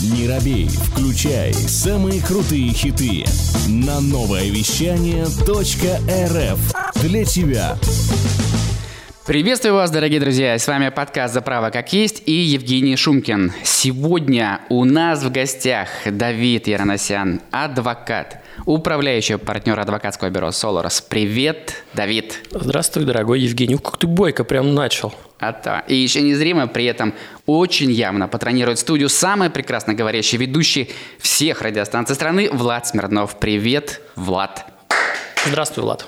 Не робей, включай самые крутые хиты на новое вещание .рф для тебя. Приветствую вас, дорогие друзья! С вами подкаст «За право как есть» и Евгений Шумкин. Сегодня у нас в гостях Давид Яроносян, адвокат, управляющий партнер адвокатского бюро «Соларос». Привет, Давид! Здравствуй, дорогой Евгений. Ух, как ты бойко прям начал. А то. И еще незримо при этом очень явно патронирует студию самый прекрасно говорящий ведущий всех радиостанций страны Влад Смирнов. Привет, Влад! Здравствуй, Влад.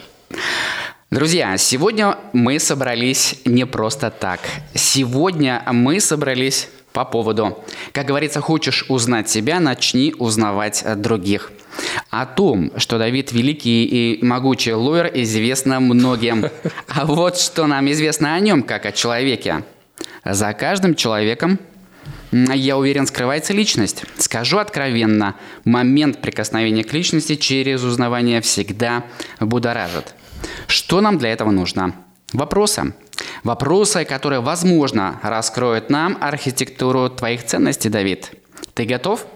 Друзья, сегодня мы собрались не просто так. Сегодня мы собрались по поводу. Как говорится, хочешь узнать себя, начни узнавать других. О том, что Давид великий и могучий лоер, известно многим. А вот что нам известно о нем, как о человеке. За каждым человеком я уверен, скрывается личность. Скажу откровенно, момент прикосновения к личности через узнавание всегда будоражит. Что нам для этого нужно? Вопросы. Вопросы, которые, возможно, раскроют нам архитектуру твоих ценностей, Давид. Ты готов?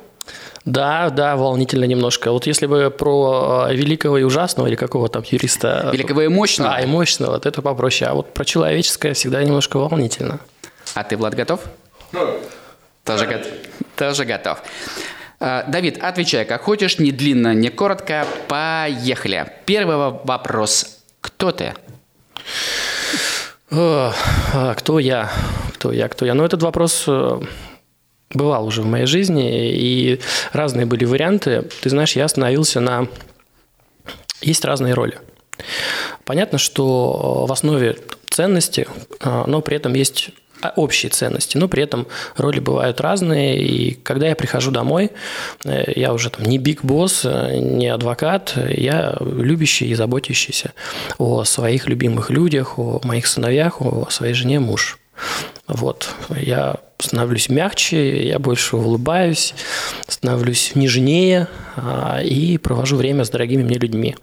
Да, да, волнительно немножко. Вот если бы про э, великого и ужасного или какого там юриста... Великого и мощного? А, и мощного, вот это попроще. А вот про человеческое всегда немножко волнительно. А ты, Влад, готов? Тоже, го... Тоже готов. Э, Давид, отвечай, как хочешь, не длинно, не коротко. Поехали. Первый вопрос. Кто ты? О, а, кто я? Кто я? Кто я? Ну, этот вопрос э, бывал уже в моей жизни, и разные были варианты. Ты знаешь, я остановился на... Есть разные роли. Понятно, что в основе ценности, э, но при этом есть общие ценности, но при этом роли бывают разные, и когда я прихожу домой, э, я уже там не биг босс, э, не адвокат, я любящий и заботящийся о своих любимых людях, о моих сыновьях, о своей жене муж. Вот, я становлюсь мягче, я больше улыбаюсь, становлюсь нежнее а, и провожу время с дорогими мне людьми.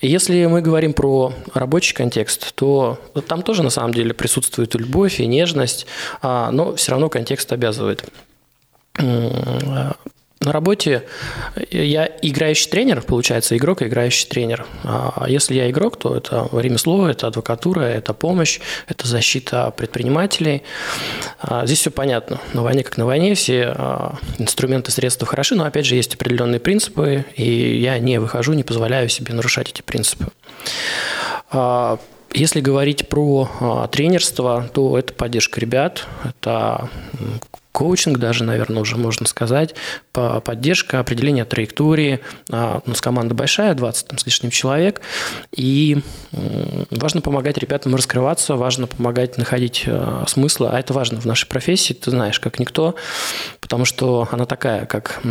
Если мы говорим про рабочий контекст, то там тоже на самом деле присутствует любовь и нежность, а, но все равно контекст обязывает. На работе я играющий тренер, получается, игрок и играющий тренер. А если я игрок, то это ремесло, это адвокатура, это помощь, это защита предпринимателей. А здесь все понятно. На войне как на войне, все а, инструменты, средства хороши, но опять же есть определенные принципы, и я не выхожу, не позволяю себе нарушать эти принципы. А, если говорить про тренерство, то это поддержка ребят, это коучинг даже, наверное, уже можно сказать, поддержка, определение траектории. А, у нас команда большая, 20 там, с лишним человек, и важно помогать ребятам раскрываться, важно помогать находить а, смысл, а это важно в нашей профессии, ты знаешь, как никто, потому что она такая, как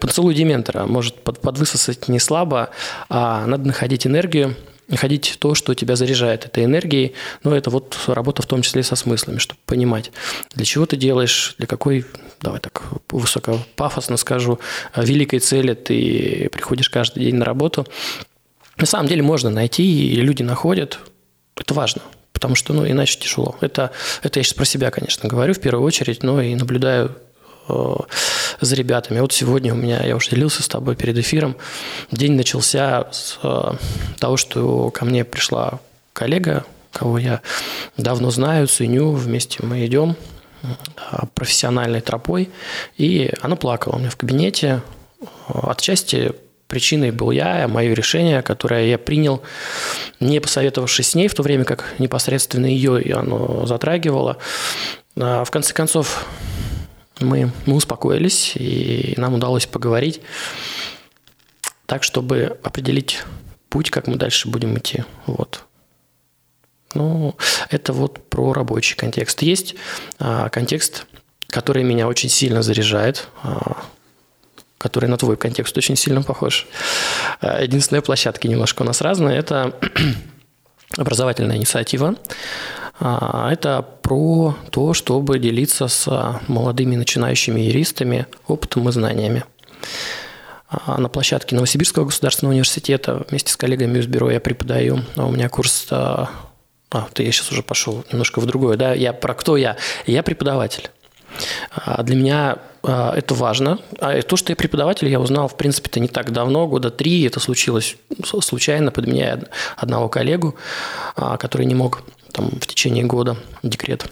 поцелуй дементора, может подвысосать не слабо, а надо находить энергию, находить то, что тебя заряжает этой энергией. Но это вот работа в том числе со смыслами, чтобы понимать, для чего ты делаешь, для какой, давай так высоко пафосно скажу, великой цели ты приходишь каждый день на работу. На самом деле можно найти, и люди находят. Это важно потому что, ну, иначе тяжело. Это, это я сейчас про себя, конечно, говорю в первую очередь, но и наблюдаю э, за ребятами. Вот сегодня у меня, я уже делился с тобой перед эфиром, день начался с э, того, что ко мне пришла коллега, кого я давно знаю, ценю, вместе мы идем э, профессиональной тропой, и она плакала у меня в кабинете. Отчасти причиной был я, мое решение, которое я принял, не посоветовавшись с ней, в то время как непосредственно ее и оно затрагивало. В конце концов, мы, мы успокоились, и нам удалось поговорить так, чтобы определить путь, как мы дальше будем идти. Вот. Ну, это вот про рабочий контекст. Есть а, контекст, который меня очень сильно заряжает, а, который на твой контекст очень сильно похож. А, единственная площадка немножко у нас разная. Это образовательная инициатива. А, это про то, чтобы делиться с молодыми начинающими юристами опытом и знаниями. А, на площадке Новосибирского государственного университета вместе с коллегами из бюро я преподаю. У меня курс а, а, ты я сейчас уже пошел немножко в другое, да, я про кто я? Я преподаватель. А для меня а, это важно. А то, что я преподаватель, я узнал, в принципе-то, не так давно, года три. Это случилось случайно, подменяя одного коллегу, а, который не мог там, в течение года декрет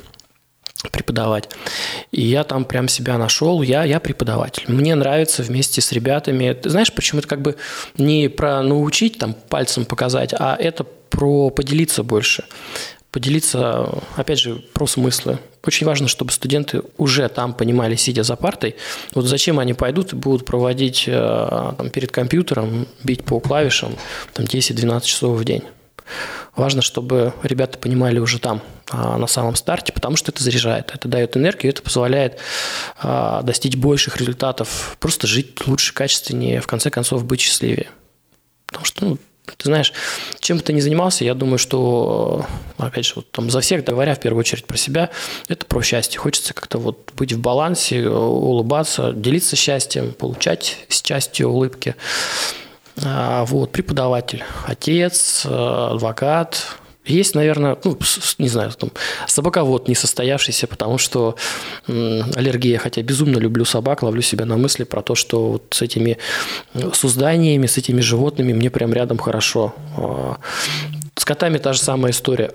преподавать. И я там прям себя нашел, я, я преподаватель. Мне нравится вместе с ребятами. Ты знаешь, почему это как бы не про научить, там, пальцем показать, а это про поделиться больше поделиться, опять же, про смыслы. Очень важно, чтобы студенты уже там понимали, сидя за партой, вот зачем они пойдут и будут проводить э, там, перед компьютером, бить по клавишам там, 10-12 часов в день. Важно, чтобы ребята понимали уже там, а, на самом старте, потому что это заряжает, это дает энергию, это позволяет а, достичь больших результатов, просто жить лучше, качественнее, в конце концов быть счастливее. Потому что ну, ты знаешь, чем бы ты ни занимался, я думаю, что, опять же, вот там за всех говоря, в первую очередь про себя, это про счастье. Хочется как-то вот быть в балансе, улыбаться, делиться счастьем, получать счастье, улыбки. А, вот, преподаватель, отец, адвокат, есть, наверное, ну, не знаю, там, собаковод не состоявшийся, потому что аллергия, хотя безумно люблю собак, ловлю себя на мысли про то, что вот с этими созданиями, с этими животными мне прям рядом хорошо. А, с котами та же самая история.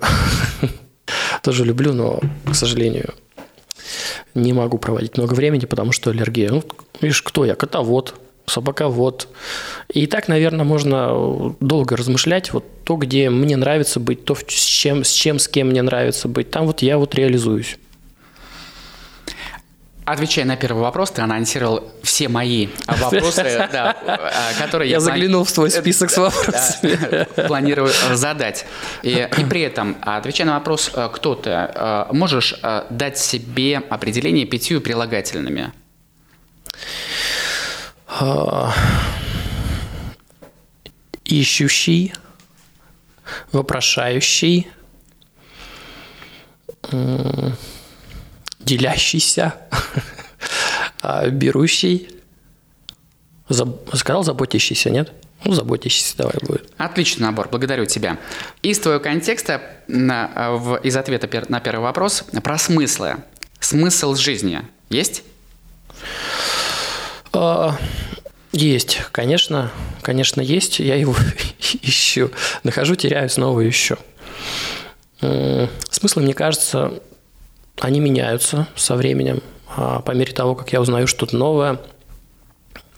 Тоже люблю, но, к сожалению, не могу проводить много времени, потому что аллергия. Ну, видишь, кто я? Котовод собаковод. И так, наверное, можно долго размышлять. Вот то, где мне нравится быть, то, с чем, с чем, с кем мне нравится быть, там вот я вот реализуюсь. Отвечая на первый вопрос, ты анонсировал все мои вопросы, которые я... Я заглянул в твой список с вопросами. Планирую задать. И, при этом, отвечая на вопрос, э, кто ты, э, можешь э, дать себе определение пятью прилагательными? Ищущий, вопрошающий, делящийся, а, берущий, сказал заботящийся, нет? Ну, заботящийся давай будет. Отличный набор, благодарю тебя. Из твоего контекста, на, в, из ответа пер, на первый вопрос, про смыслы. Смысл жизни есть? А, есть, конечно, конечно есть. Я его ищу, нахожу, теряю, снова ищу. Смыслы, мне кажется, они меняются со временем. А по мере того, как я узнаю что-то новое,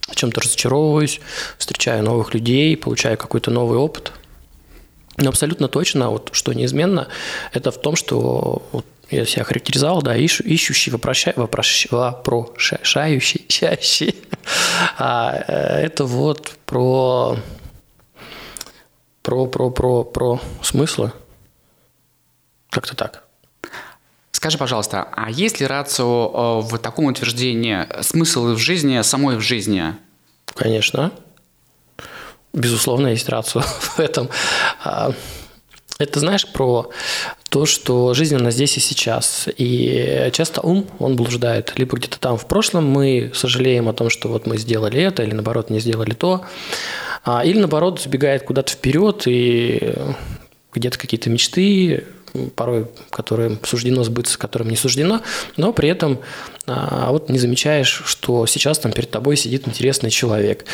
о чем-то разочаровываюсь, встречаю новых людей, получаю какой-то новый опыт. Но абсолютно точно, вот, что неизменно, это в том, что вот, я себя характеризовал, да, ищу, ищущий, вопроща, вопрощ, вопрошающий, чаще. А э, это вот про, про, про, про, про смыслы. Как-то так. Скажи, пожалуйста, а есть ли рацио э, в таком утверждении смысл в жизни, самой в жизни? Конечно. Безусловно, есть рацио в этом. А, это знаешь про то, что жизнь у нас здесь и сейчас. И часто ум, он блуждает. Либо где-то там в прошлом мы сожалеем о том, что вот мы сделали это, или наоборот не сделали то. А, или наоборот сбегает куда-то вперед, и где-то какие-то мечты, порой которым суждено сбыться, которым не суждено, но при этом а, вот не замечаешь, что сейчас там перед тобой сидит интересный человек.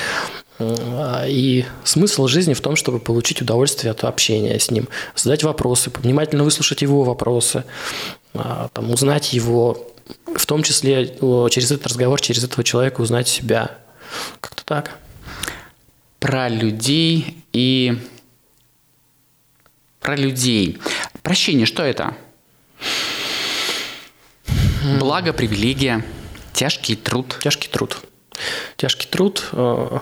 И смысл жизни в том, чтобы получить удовольствие от общения с ним, задать вопросы, внимательно выслушать его вопросы, а, там, узнать его, в том числе через этот разговор, через этого человека узнать себя. Как-то так. Про людей и про людей. Прощение, что это? Благо, привилегия, тяжкий труд. Тяжкий труд. Тяжкий труд э,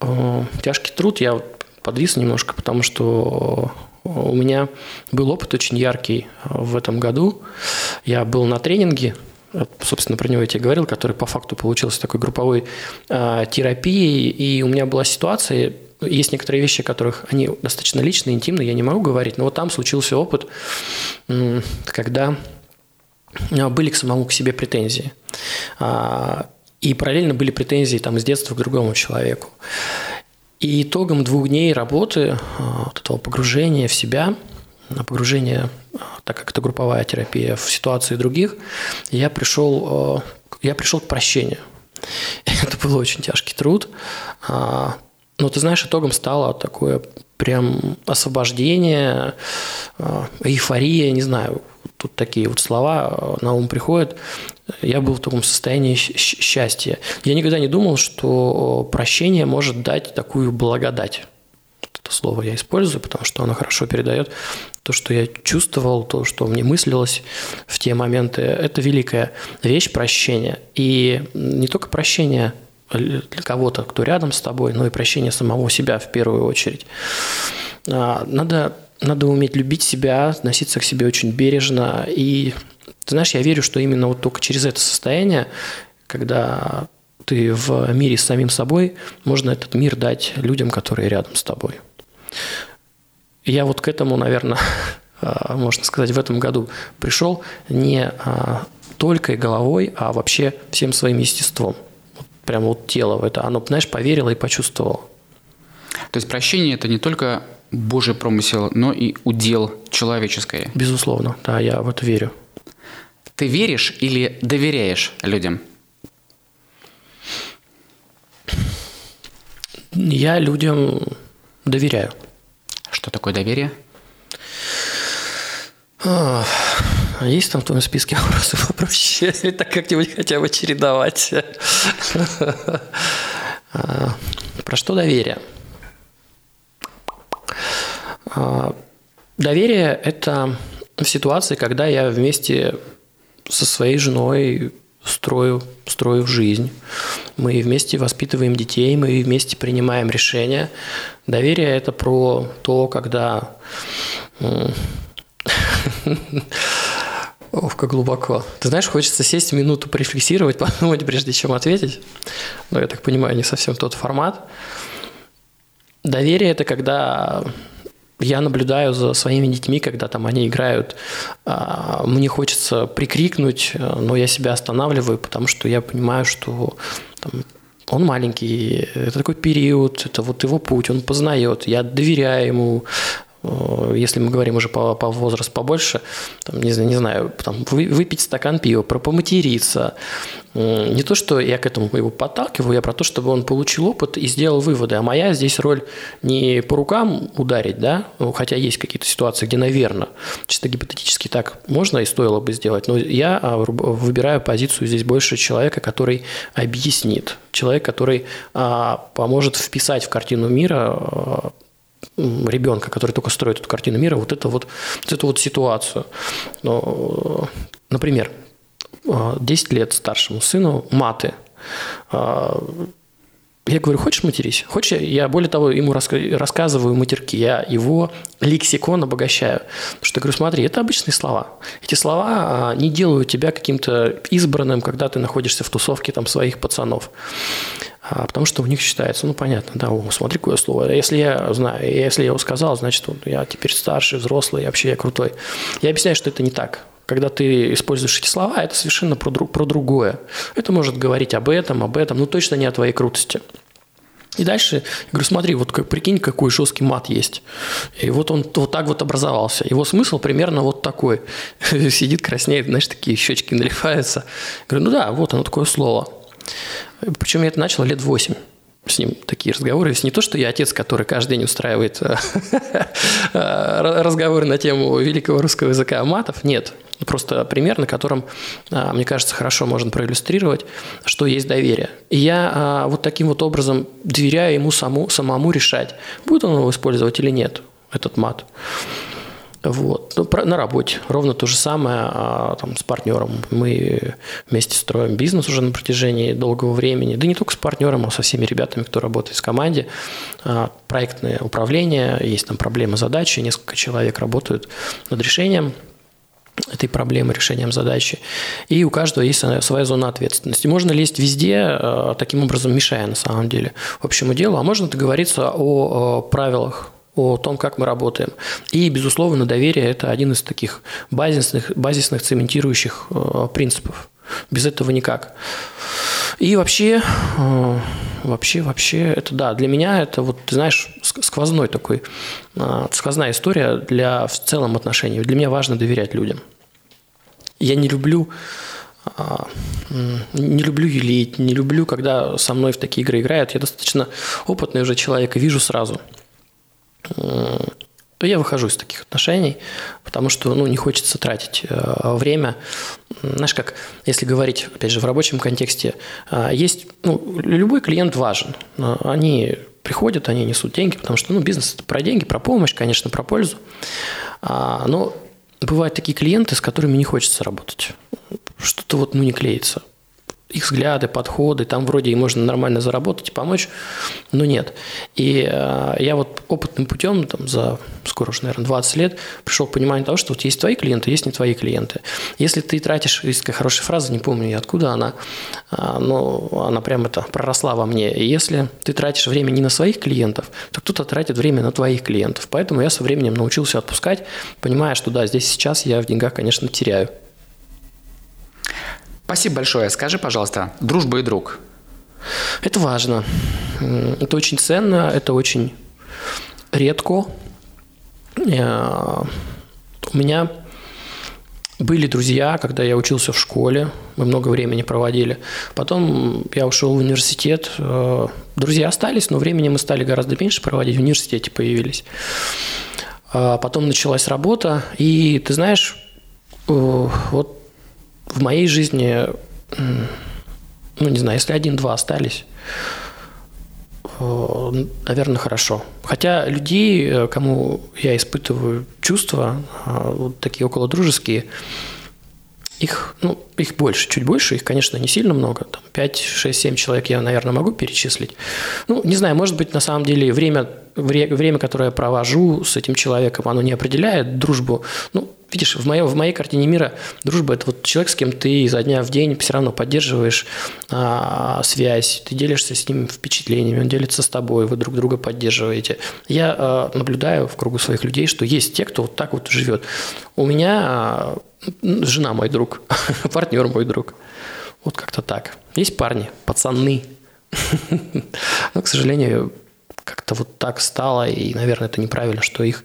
Э, тяжкий труд, я подвис немножко, потому что у меня был опыт очень яркий в этом году. Я был на тренинге, собственно, про него я тебе говорил, который по факту получился такой групповой э, терапией, и у меня была ситуация, есть некоторые вещи, о которых они достаточно личные, интимные, я не могу говорить, но вот там случился опыт, когда были к самому к себе претензии. А, и параллельно были претензии там, с детства к другому человеку. И итогом двух дней работы, а, вот этого погружения в себя, погружение, так как это групповая терапия, в ситуации других, я пришел, я пришел к прощению. Это был очень тяжкий труд. Но ты знаешь, итогом стало такое прям освобождение, а, эйфория, не знаю, тут такие вот слова на ум приходят. Я был в таком состоянии счастья. Я никогда не думал, что прощение может дать такую благодать. Это слово я использую, потому что оно хорошо передает то, что я чувствовал, то, что мне мыслилось в те моменты. Это великая вещь прощения. И не только прощение для кого-то, кто рядом с тобой, но и прощение самого себя в первую очередь. А, надо, надо уметь любить себя, относиться к себе очень бережно. И ты знаешь, я верю, что именно вот только через это состояние, когда ты в мире с самим собой, можно этот мир дать людям, которые рядом с тобой. Я вот к этому, наверное, а, можно сказать, в этом году пришел не а, только головой, а вообще всем своим естеством прямо вот тело в это, оно, знаешь, поверило и почувствовало. То есть прощение – это не только Божий промысел, но и удел человеческое. Безусловно, да, я в это верю. Ты веришь или доверяешь людям? Я людям доверяю. Что такое доверие? А, есть там в твоем списке вопросов попроще? Или так как-нибудь хотя бы чередовать? А, про что доверие? А, доверие – это ситуации, когда я вместе со своей женой строю, строю жизнь. Мы вместе воспитываем детей, мы вместе принимаем решения. Доверие – это про то, когда Ох, как глубоко. Ты знаешь, хочется сесть минуту порефлексировать, подумать, прежде чем ответить. Но я так понимаю, не совсем тот формат. Доверие – это когда я наблюдаю за своими детьми, когда там они играют. А, мне хочется прикрикнуть, но я себя останавливаю, потому что я понимаю, что там, он маленький, это такой период, это вот его путь, он познает, я доверяю ему, Э, если мы говорим уже по, по возрасту побольше, там, не, не знаю, там, вы, выпить стакан пива, поматериться. Не то, что я к этому его подталкиваю, я про то, чтобы он получил опыт и сделал выводы. А моя здесь роль не по рукам ударить, да, ну, хотя есть какие-то ситуации, где, наверное, чисто гипотетически так можно и стоило бы сделать, но я а, выбираю позицию здесь больше человека, который объяснит, человек, который а, поможет вписать в картину мира а, ребенка, который только строит эту картину мира, вот, это вот, вот эту вот ситуацию. Но, например, 10 лет старшему сыну маты. Я говорю, хочешь матерись? Хочешь, я более того ему рассказываю матерки, я его лексикон обогащаю. Потому что я говорю, смотри, это обычные слова. Эти слова не делают тебя каким-то избранным, когда ты находишься в тусовке там своих пацанов. А, потому что у них считается, ну, понятно, да, о, смотри, какое слово. Если я знаю, если я его сказал, значит, вот, я теперь старший, взрослый, вообще я крутой. Я объясняю, что это не так. Когда ты используешь эти слова, это совершенно про, про другое. Это может говорить об этом, об этом, но точно не о твоей крутости. И дальше, я говорю, смотри, вот как, прикинь, какой жесткий мат есть. И вот он вот так вот образовался. Его смысл примерно вот такой. Сидит, краснеет, знаешь, такие щечки наливаются. Я говорю, ну да, вот оно такое слово. Причем я это начал лет восемь с ним такие разговоры. Есть не то, что я отец, который каждый день устраивает э, разговоры на тему великого русского языка матов. Нет. Просто пример, на котором, а, мне кажется, хорошо можно проиллюстрировать, что есть доверие. И я вот таким вот образом доверяю ему саму, самому решать, будет он его использовать или нет, этот мат. Вот. Ну, на работе ровно то же самое а, там, с партнером. Мы вместе строим бизнес уже на протяжении долгого времени. Да не только с партнером, а со всеми ребятами, кто работает в команде. А, проектное управление, есть там проблемы, задачи, несколько человек работают над решением этой проблемы, решением задачи. И у каждого есть своя зона ответственности. Можно лезть везде, а, таким образом мешая на самом деле общему делу, а можно договориться о правилах о том, как мы работаем. И, безусловно, доверие – это один из таких базисных, базисных цементирующих э, принципов. Без этого никак. И вообще, э, вообще, вообще, это да, для меня это вот, ты знаешь, сквозной такой, а, сквозная история для в целом отношений. Для меня важно доверять людям. Я не люблю не люблю юлить, не люблю, когда со мной в такие игры играют. Я достаточно опытный уже человек и вижу сразу. То я выхожу из таких отношений, потому что ну, не хочется тратить э, время. Знаешь, как, если говорить, опять же, в рабочем контексте, э, есть, ну, любой клиент важен. Они приходят, они несут деньги, потому что ну, бизнес – это про деньги, про помощь, конечно, про пользу. А, но бывают такие клиенты, с которыми не хочется работать. Что-то вот ну, не клеится. Их взгляды, подходы, там вроде и можно нормально заработать и помочь, но нет. И э, я вот опытным путем там, за скоро уже, наверное, 20 лет пришел к пониманию того, что вот есть твои клиенты, есть не твои клиенты. Если ты тратишь, есть такая хорошая фраза, не помню откуда она, э, но она прям это проросла во мне. И если ты тратишь время не на своих клиентов, то кто-то тратит время на твоих клиентов. Поэтому я со временем научился отпускать, понимая, что да, здесь сейчас я в деньгах, конечно, теряю. Спасибо большое. Скажи, пожалуйста, дружба и друг. Это важно. Это очень ценно, это очень редко. Э, у меня были друзья, когда я учился в школе, мы много времени проводили. Потом я ушел в университет. Э, друзья остались, но времени мы стали гораздо меньше проводить, в университете появились. А потом началась работа, и ты знаешь, э, вот в моей жизни, ну, не знаю, если один-два остались, э, наверное, хорошо. Хотя людей, э, кому я испытываю чувства, э, вот такие около дружеские, их, ну, их больше, чуть больше, их, конечно, не сильно много, там 5, 6, 7 человек я, наверное, могу перечислить. Ну, не знаю, может быть, на самом деле время, время, которое я провожу с этим человеком, оно не определяет дружбу. Ну, видишь, в, моей, в моей картине мира дружба – это вот человек, с кем ты изо дня в день все равно поддерживаешь а, связь, ты делишься с ним впечатлениями, он делится с тобой, вы друг друга поддерживаете. Я а, наблюдаю в кругу своих людей, что есть те, кто вот так вот живет. У меня а, жена мой друг, партнер мой друг. Вот как-то так. Есть парни, пацаны. Но, к сожалению, как-то вот так стало, и, наверное, это неправильно, что их...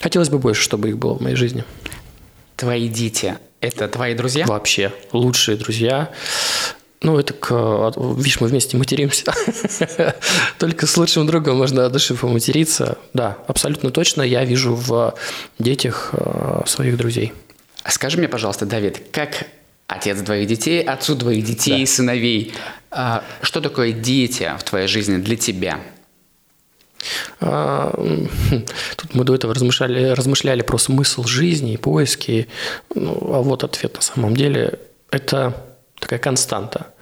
Хотелось бы больше, чтобы их было в моей жизни. Твои дети – это твои друзья? Вообще, лучшие друзья. Ну, это к... Видишь, мы вместе материмся. Только с лучшим другом можно от души поматериться. Да, абсолютно точно я вижу в детях э, своих друзей. Скажи мне, пожалуйста, Давид, как отец двоих детей, отцу двоих детей, да. сыновей, а, что такое дети в твоей жизни для тебя – а, тут мы до этого размышляли, размышляли про смысл жизни и поиски. Ну, а вот ответ на самом деле – это такая константа.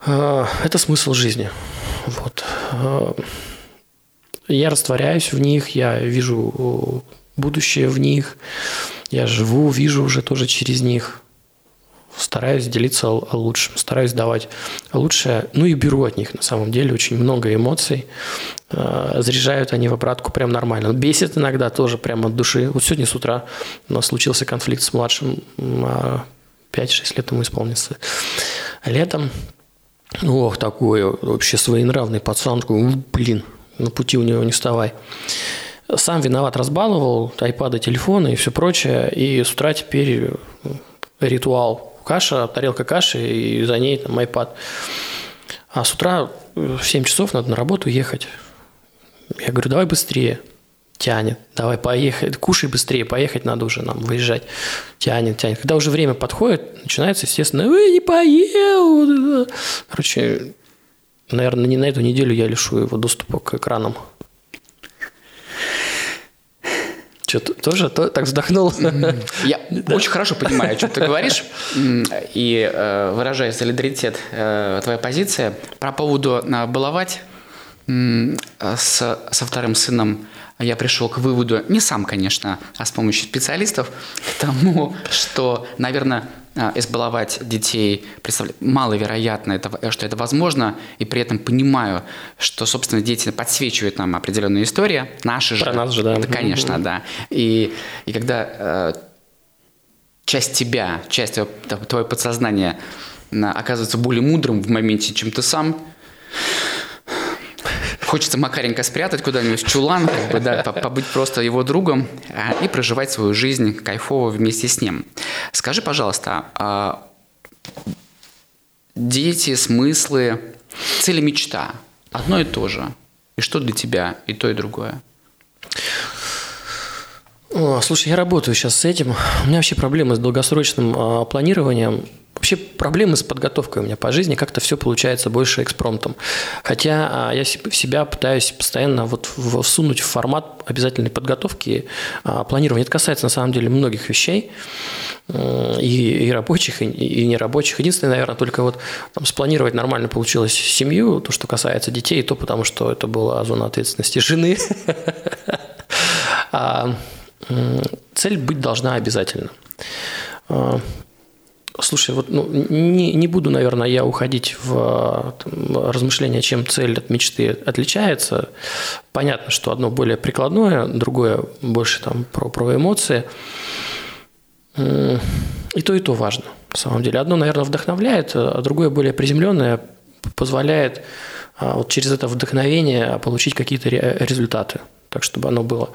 А, это смысл жизни. Вот. А, я растворяюсь в них, я вижу будущее в них, я живу, вижу уже тоже через них стараюсь делиться лучшим, стараюсь давать лучшее, ну и беру от них на самом деле очень много эмоций. Э, заряжают они в обратку прям нормально. Бесит иногда тоже прямо от души. Вот сегодня с утра у нас случился конфликт с младшим, 5-6 лет ему исполнится. Летом, ох, такой вообще своенравный пацан, такой, блин, на пути у него не вставай. Сам виноват, разбаловал, айпады, телефоны и все прочее. И с утра теперь ритуал каша, тарелка каши, и за ней там iPad. А с утра в 7 часов надо на работу ехать. Я говорю, давай быстрее. Тянет, давай поехать, кушай быстрее, поехать надо уже нам выезжать. Тянет, тянет. Когда уже время подходит, начинается, естественно, вы не поел. Короче, наверное, не на эту неделю я лишу его доступа к экранам. Что, тоже то, так вздохнул? Я да. очень хорошо понимаю, о чем ты говоришь, и э, выражаю солидаритет э, твоя позиция. Про поводу э, баловать э, с, со вторым сыном я пришел к выводу, не сам, конечно, а с помощью специалистов, к тому, что, наверное, а, избаловать детей, маловероятно, это, что это возможно, и при этом понимаю, что, собственно, дети подсвечивают нам определенную историю, наши Про же. нас же, да. Да, конечно, mm-hmm. да. И, и когда э, часть тебя, часть твоего подсознания оказывается более мудрым в моменте, чем ты сам, Хочется Макаренко спрятать куда-нибудь в чулан, как бы, да, побыть просто его другом а, и проживать свою жизнь кайфово вместе с ним. Скажи, пожалуйста, а дети, смыслы, цели, мечта – одно и то же. И что для тебя и то, и другое? Слушай, я работаю сейчас с этим. У меня вообще проблемы с долгосрочным э, планированием. Вообще проблемы с подготовкой у меня по жизни, как-то все получается больше экспромтом. Хотя а, я себя пытаюсь постоянно вот всунуть в формат обязательной подготовки, а, планирования. Это касается на самом деле многих вещей, и, и рабочих, и, и нерабочих. Единственное, наверное, только вот там, спланировать нормально получилось семью, то, что касается детей, то потому что это была зона ответственности жены. А цель быть должна обязательно. Слушай, вот ну, не, не буду, наверное, я уходить в там, размышления, чем цель от мечты отличается. Понятно, что одно более прикладное, другое больше там, про, про эмоции. И то, и то важно, на самом деле. Одно, наверное, вдохновляет, а другое более приземленное позволяет а, вот через это вдохновение получить какие-то результаты так чтобы оно было.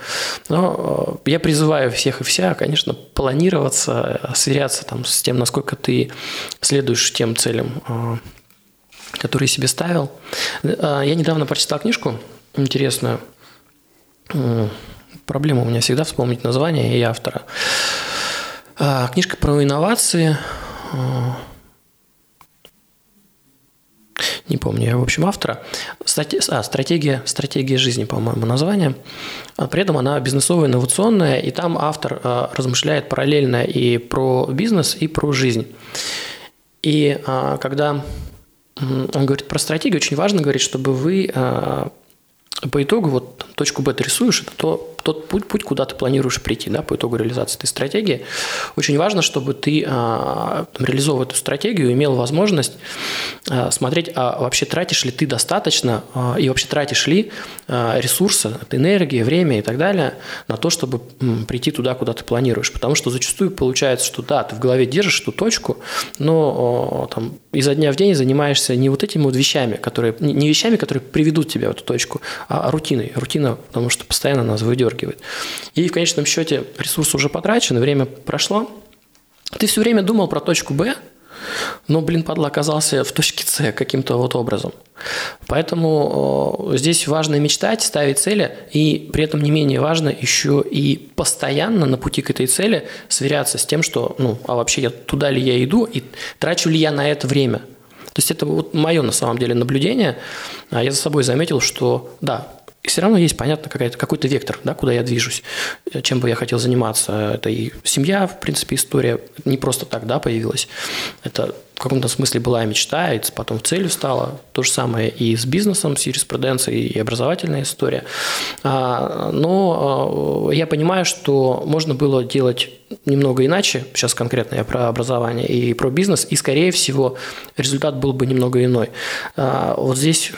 Но э, я призываю всех и вся, конечно, планироваться, сверяться там с тем, насколько ты следуешь тем целям, э, которые себе ставил. Э, я недавно прочитал книжку интересную. Проблема у меня всегда вспомнить название и автора. Книжка про инновации не помню в общем, автора. А, стратегия, стратегия жизни, по-моему, название. А при этом она бизнесовая, инновационная, и там автор а, размышляет параллельно и про бизнес, и про жизнь. И а, когда он говорит про стратегию, очень важно говорить, чтобы вы по итогу вот точку Б ты рисуешь, это то, тот путь, путь, куда ты планируешь прийти, да, по итогу реализации этой стратегии. Очень важно, чтобы ты, а, реализовывая эту стратегию, имел возможность а, смотреть, а вообще тратишь ли ты достаточно, а, и вообще тратишь ли ресурсы, энергии, время и так далее на то, чтобы прийти туда, куда ты планируешь. Потому что зачастую получается, что да, ты в голове держишь эту точку, но там, изо дня в день занимаешься не вот этими вот вещами, которые, не вещами, которые приведут тебя в эту точку, а рутиной. Рутина, потому что постоянно нас выдергивает. И в конечном счете ресурс уже потрачен, время прошло. Ты все время думал про точку Б, но, блин, падла оказался в точке С каким-то вот образом. Поэтому здесь важно мечтать, ставить цели, и при этом не менее важно еще и постоянно на пути к этой цели сверяться с тем, что, ну, а вообще я, туда ли я иду, и трачу ли я на это время – то есть это вот мое на самом деле наблюдение. А я за собой заметил, что да, и все равно есть, понятно, какая-то, какой-то вектор, да, куда я движусь, чем бы я хотел заниматься. Это и семья, в принципе, история не просто так да, появилась. Это в каком-то смысле была мечта, и потом целью стала. То же самое и с бизнесом, с юриспруденцией, и образовательная история. А, но а, я понимаю, что можно было делать немного иначе, сейчас конкретно я про образование и про бизнес, и, скорее всего, результат был бы немного иной. А, вот здесь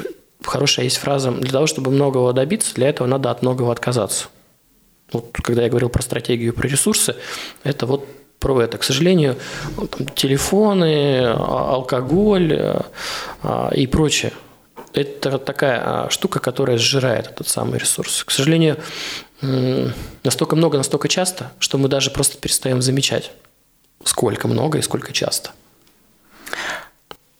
хорошая есть фраза, для того, чтобы многого добиться, для этого надо от многого отказаться. Вот когда я говорил про стратегию, про ресурсы, это вот про это. К сожалению, там, телефоны, а, алкоголь а, а, и прочее. Это такая штука, которая сжирает этот самый ресурс. К сожалению, настолько много, настолько часто, что мы даже просто перестаем замечать, сколько много и сколько часто.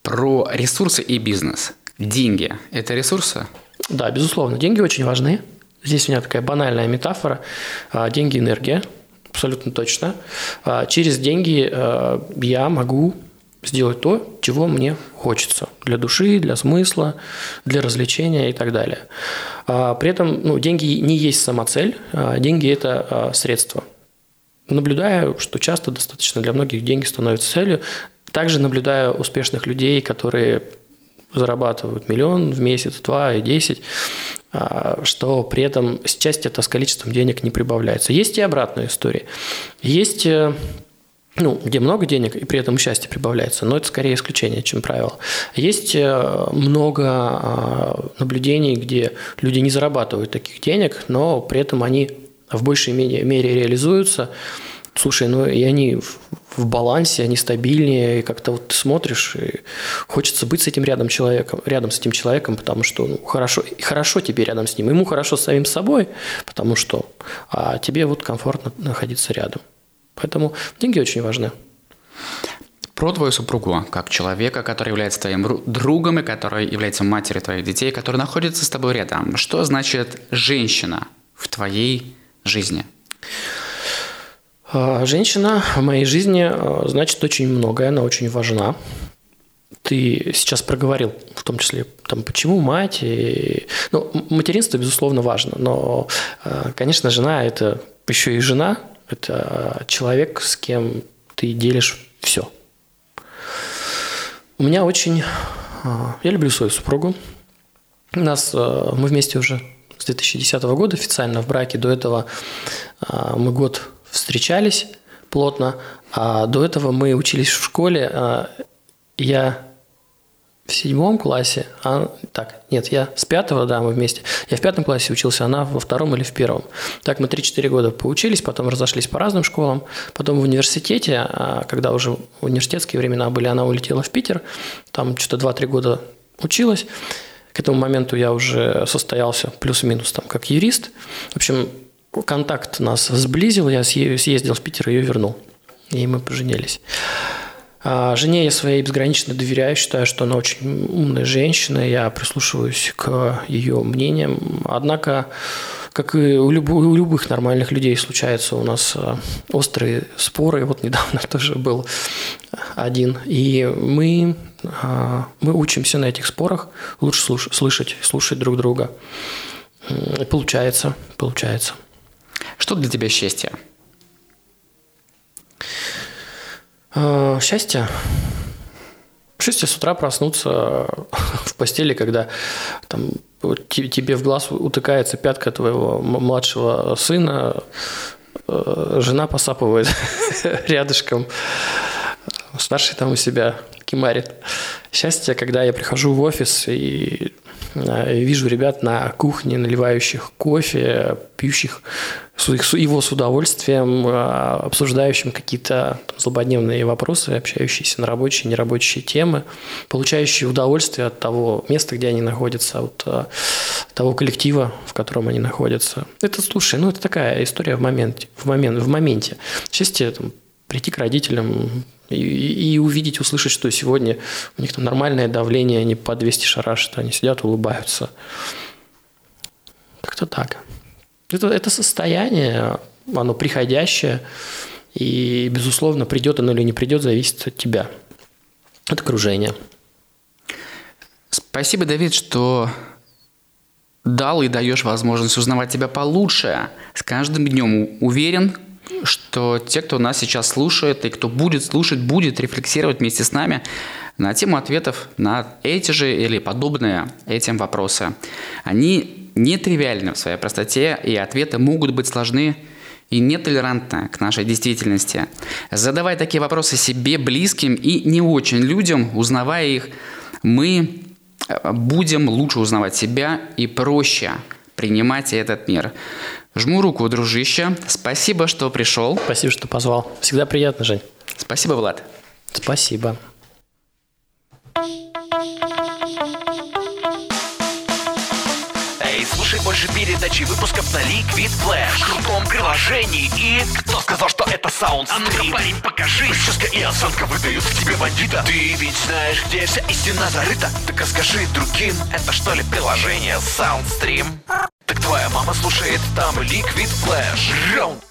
Про ресурсы и бизнес. Деньги – это ресурсы? Да, безусловно. Деньги очень важны. Здесь у меня такая банальная метафора. А, деньги – энергия, абсолютно точно. А, через деньги а, я могу сделать то, чего мне хочется. Для души, для смысла, для развлечения и так далее. При этом ну, деньги не есть сама цель, деньги – это средство. Наблюдаю, что часто достаточно для многих деньги становятся целью. Также наблюдаю успешных людей, которые зарабатывают миллион в месяц, два и десять, а, что при этом часть это с количеством денег не прибавляется. Есть и обратная история. Есть э, ну, где много денег, и при этом счастье прибавляется, но это скорее исключение, чем правило. Есть э, много а, наблюдений, где люди не зарабатывают таких денег, но при этом они в большей мере реализуются, Слушай, ну и они в, в балансе, они стабильнее, и как-то вот ты смотришь, и хочется быть с этим рядом человеком, рядом с этим человеком, потому что ну, хорошо, хорошо тебе рядом с ним, ему хорошо с самим собой, потому что а тебе вот комфортно находиться рядом. Поэтому деньги очень важны. Про твою супругу, как человека, который является твоим другом и который является матерью твоих детей, который находится с тобой рядом. Что значит женщина в твоей жизни? А, женщина в моей жизни а, значит очень многое, она очень важна. Ты сейчас проговорил, в том числе, там, почему мать. И... Ну, материнство, безусловно, важно, но, а, конечно, жена – это еще и жена, это человек, с кем ты делишь все. У меня очень... Я люблю свою супругу. У нас мы вместе уже с 2010 года официально в браке. До этого мы год встречались плотно, а до этого мы учились в школе. А, я в седьмом классе, а, так, нет, я с пятого, да, мы вместе. Я в пятом классе учился, она во втором или в первом. Так мы 3-4 года поучились, потом разошлись по разным школам. Потом в университете, а, когда уже университетские времена были, она улетела в Питер. Там что-то 2-3 года училась. К этому моменту я уже состоялся плюс-минус там как юрист. В общем, контакт нас сблизил, я съездил в Питер, ее вернул. И мы поженились. А жене я своей безгранично доверяю, считаю, что она очень умная женщина, я прислушиваюсь к ее мнениям. Однако, как и у, люб- у любых нормальных людей случаются у нас а, острые споры. Вот недавно тоже был один. И мы, а, мы учимся на этих спорах лучше слушать, слушать друг друга. И получается, получается. Что для тебя счастье? А, счастье? Счастье с утра проснуться в постели, когда там, тебе в глаз утыкается пятка твоего младшего сына, э, жена посапывает рядышком, старший там у себя кимарит. Счастье, когда я прихожу в офис и Э, вижу ребят на кухне, наливающих кофе, пьющих его с удовольствием, э, обсуждающим какие-то злободневные вопросы, общающиеся на рабочие, нерабочие темы, получающие удовольствие от того места, где они находятся, от э, того коллектива, в котором они находятся. Это, слушай, ну это такая история в моменте, в, момент, в моменте. Счастье там, прийти к родителям, и, и увидеть, услышать, что сегодня у них там нормальное давление, они по 200 шарашат, они сидят, улыбаются. Как-то так. Это, это состояние, оно приходящее, и, безусловно, придет оно или не придет, зависит от тебя, от окружения. Спасибо, Давид, что дал и даешь возможность узнавать тебя получше. С каждым днем уверен, что те, кто нас сейчас слушает и кто будет слушать, будет рефлексировать вместе с нами на тему ответов на эти же или подобные этим вопросы. Они нетривиальны в своей простоте, и ответы могут быть сложны и нетолерантны к нашей действительности. Задавай такие вопросы себе, близким и не очень людям, узнавая их, мы э, будем лучше узнавать себя и проще принимать этот мир. Жму руку, дружище. Спасибо, что пришел. Спасибо, что позвал. Всегда приятно, Жень. Спасибо, Влад. Спасибо. Эй, слушай больше передачи выпусков на Liquid Flash В крутом приложении и... Кто сказал, что это саунд А ну-ка, парень, покажи Прическа и осанка выдают в тебе бандита Ты ведь знаешь, где вся истина зарыта Так расскажи другим, это что ли приложение Soundstream? Так твоя мама слушает там Liquid Flash. Раунд